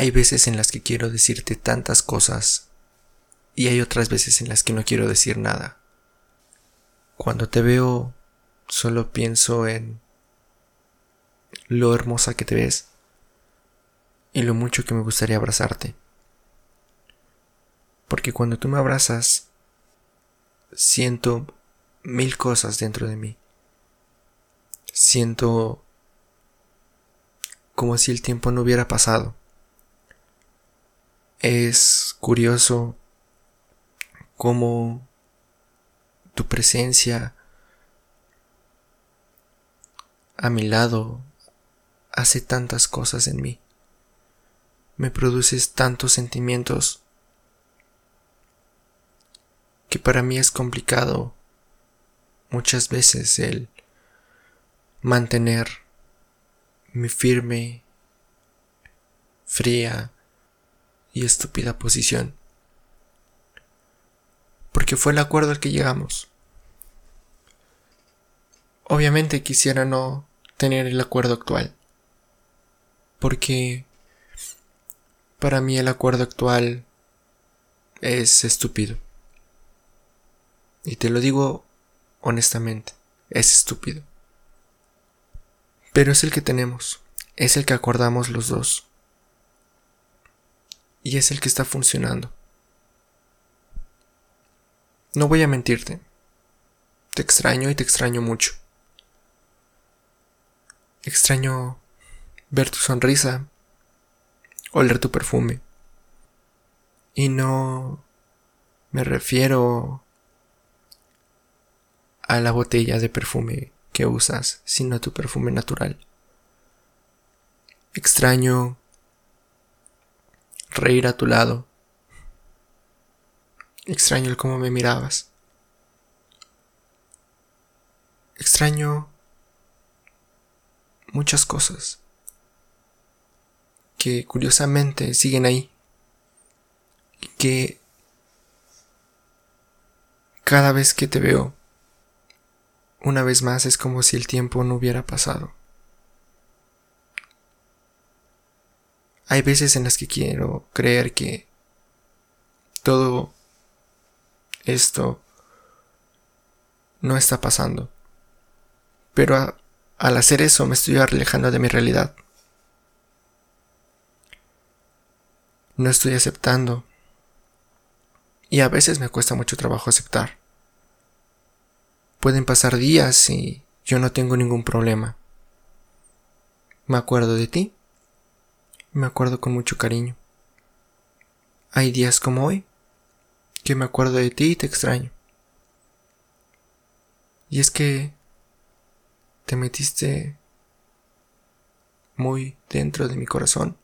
Hay veces en las que quiero decirte tantas cosas y hay otras veces en las que no quiero decir nada. Cuando te veo solo pienso en lo hermosa que te ves y lo mucho que me gustaría abrazarte. Porque cuando tú me abrazas, siento mil cosas dentro de mí. Siento como si el tiempo no hubiera pasado. Es curioso cómo tu presencia a mi lado hace tantas cosas en mí. Me produces tantos sentimientos que para mí es complicado muchas veces el mantener mi firme, fría y estúpida posición. Porque fue el acuerdo al que llegamos. Obviamente quisiera no tener el acuerdo actual. Porque para mí el acuerdo actual es estúpido. Y te lo digo honestamente, es estúpido. Pero es el que tenemos, es el que acordamos los dos. Y es el que está funcionando. No voy a mentirte. Te extraño y te extraño mucho. Extraño ver tu sonrisa, oler tu perfume. Y no me refiero a la botella de perfume que usas, sino a tu perfume natural. Extraño reír a tu lado. Extraño el cómo me mirabas. Extraño muchas cosas que curiosamente siguen ahí que cada vez que te veo una vez más es como si el tiempo no hubiera pasado. Hay veces en las que quiero creer que todo esto no está pasando. Pero al hacer eso me estoy alejando de mi realidad. No estoy aceptando. Y a veces me cuesta mucho trabajo aceptar. Pueden pasar días y yo no tengo ningún problema. Me acuerdo de ti. Me acuerdo con mucho cariño. Hay días como hoy que me acuerdo de ti y te extraño. Y es que te metiste muy dentro de mi corazón.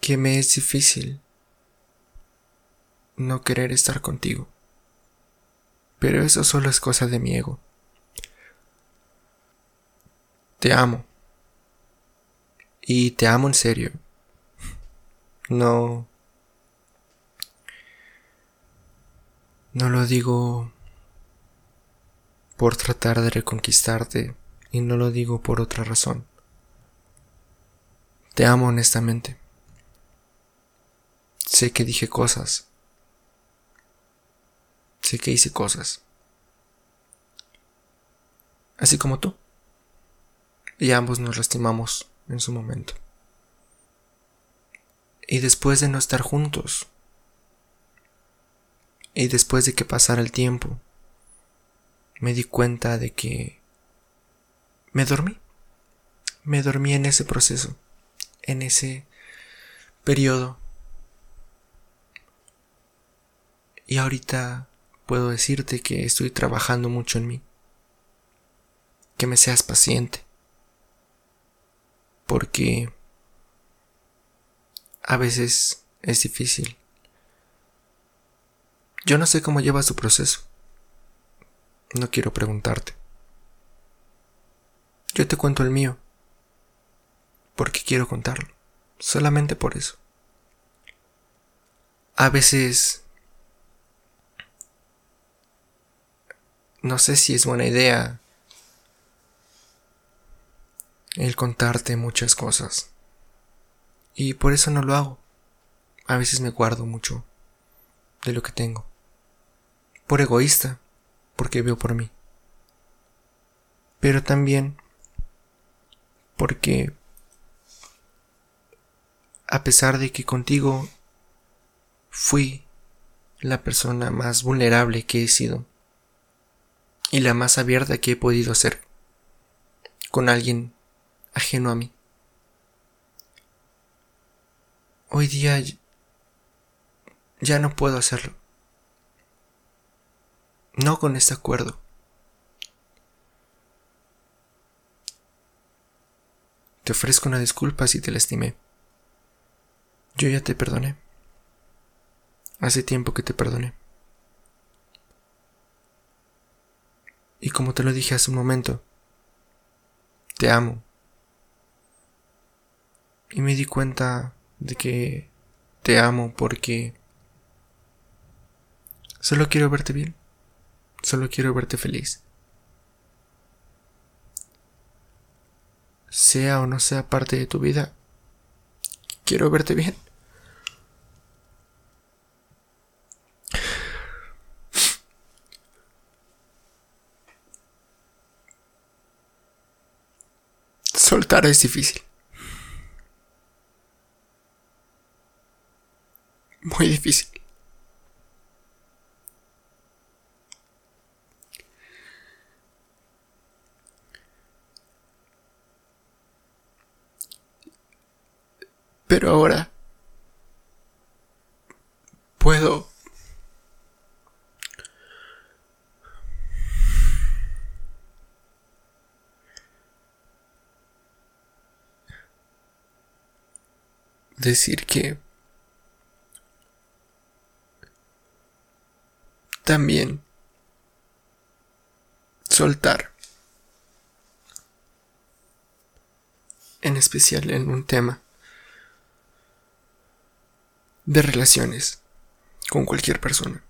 Que me es difícil no querer estar contigo. Pero eso solo es cosa de mi ego. Te amo. Y te amo en serio. No... No lo digo por tratar de reconquistarte y no lo digo por otra razón. Te amo honestamente. Sé que dije cosas Sé que hice cosas. Así como tú. Y ambos nos lastimamos en su momento. Y después de no estar juntos, y después de que pasara el tiempo, me di cuenta de que me dormí. Me dormí en ese proceso, en ese periodo. Y ahorita puedo decirte que estoy trabajando mucho en mí. Que me seas paciente. Porque a veces es difícil. Yo no sé cómo llevas tu proceso. No quiero preguntarte. Yo te cuento el mío. Porque quiero contarlo. Solamente por eso. A veces no sé si es buena idea el contarte muchas cosas. Y por eso no lo hago. A veces me guardo mucho de lo que tengo. Por egoísta, porque veo por mí. Pero también porque a pesar de que contigo fui la persona más vulnerable que he sido y la más abierta que he podido ser con alguien ajeno a mí. Hoy día ya no puedo hacerlo. No con este acuerdo. Te ofrezco una disculpa si te lastimé. Yo ya te perdoné. Hace tiempo que te perdoné. Y como te lo dije hace un momento, te amo. Y me di cuenta de que te amo porque solo quiero verte bien. Solo quiero verte feliz. Sea o no sea parte de tu vida, quiero verte bien. Soltar es difícil. Muy difícil. Pero ahora puedo decir que también soltar, en especial en un tema de relaciones con cualquier persona.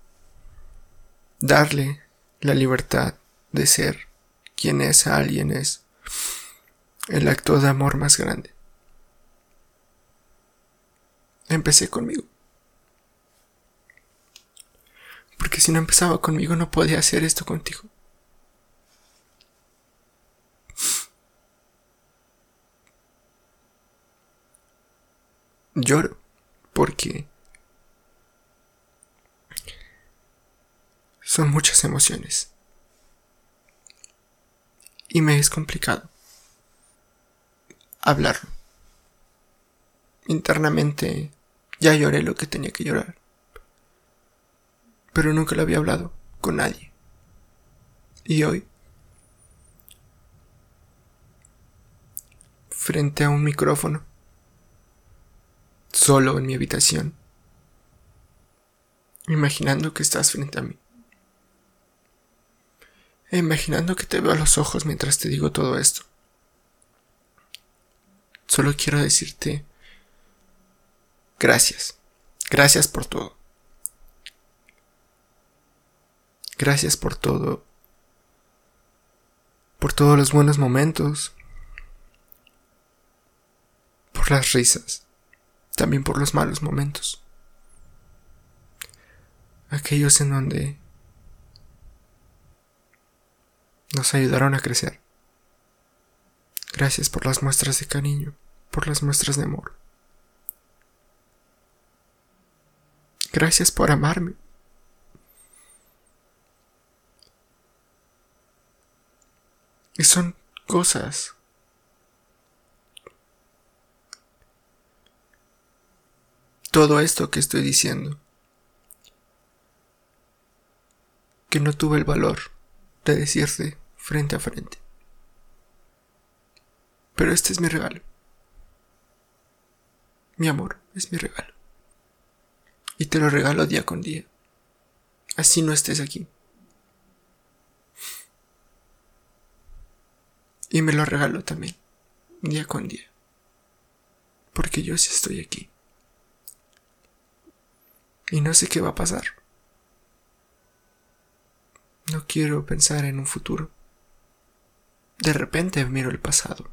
Darle la libertad de ser quien es a alguien es el acto de amor más grande. Empecé conmigo. Porque si no empezaba conmigo no podía hacer esto contigo. Lloro porque son muchas emociones. Y me es complicado hablarlo. Internamente ya lloré lo que tenía que llorar. Pero nunca lo había hablado con nadie. Y hoy, frente a un micrófono, solo en mi habitación, imaginando que estás frente a mí. E imaginando que te veo a los ojos mientras te digo todo esto. Solo quiero decirte Gracias. Gracias por todo. Gracias por todo. Por todos los buenos momentos. Por las risas. También por los malos momentos. Aquellos en donde nos ayudaron a crecer. Gracias por las muestras de cariño, por las muestras de amor. Gracias por amarme. Y son cosas todo esto que estoy diciendo, que no tuve el valor de decirte frente a frente. Pero este es mi regalo. Mi amor es mi regalo y te lo regalo día con día. Así no estés aquí. Y me lo regalo también, día con día. Porque yo sí estoy aquí. Y no sé qué va a pasar. No quiero pensar en un futuro. De repente miro el pasado.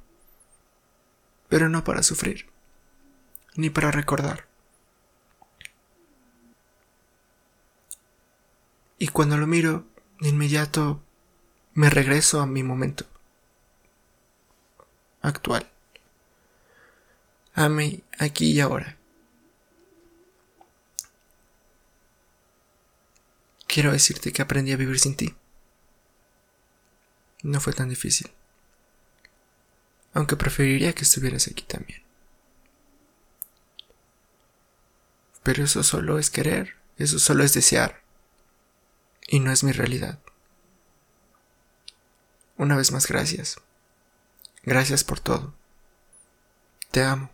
Pero no para sufrir. ni para recordar. Y cuando lo miro, de inmediato me regreso a mi momento actual. A mí, aquí y ahora. Quiero decirte que aprendí a vivir sin ti. No fue tan difícil. Aunque preferiría que estuvieras aquí también. Pero eso solo es querer, eso solo es desear. Y no es mi realidad. Una vez más, gracias. Gracias por todo. Te amo.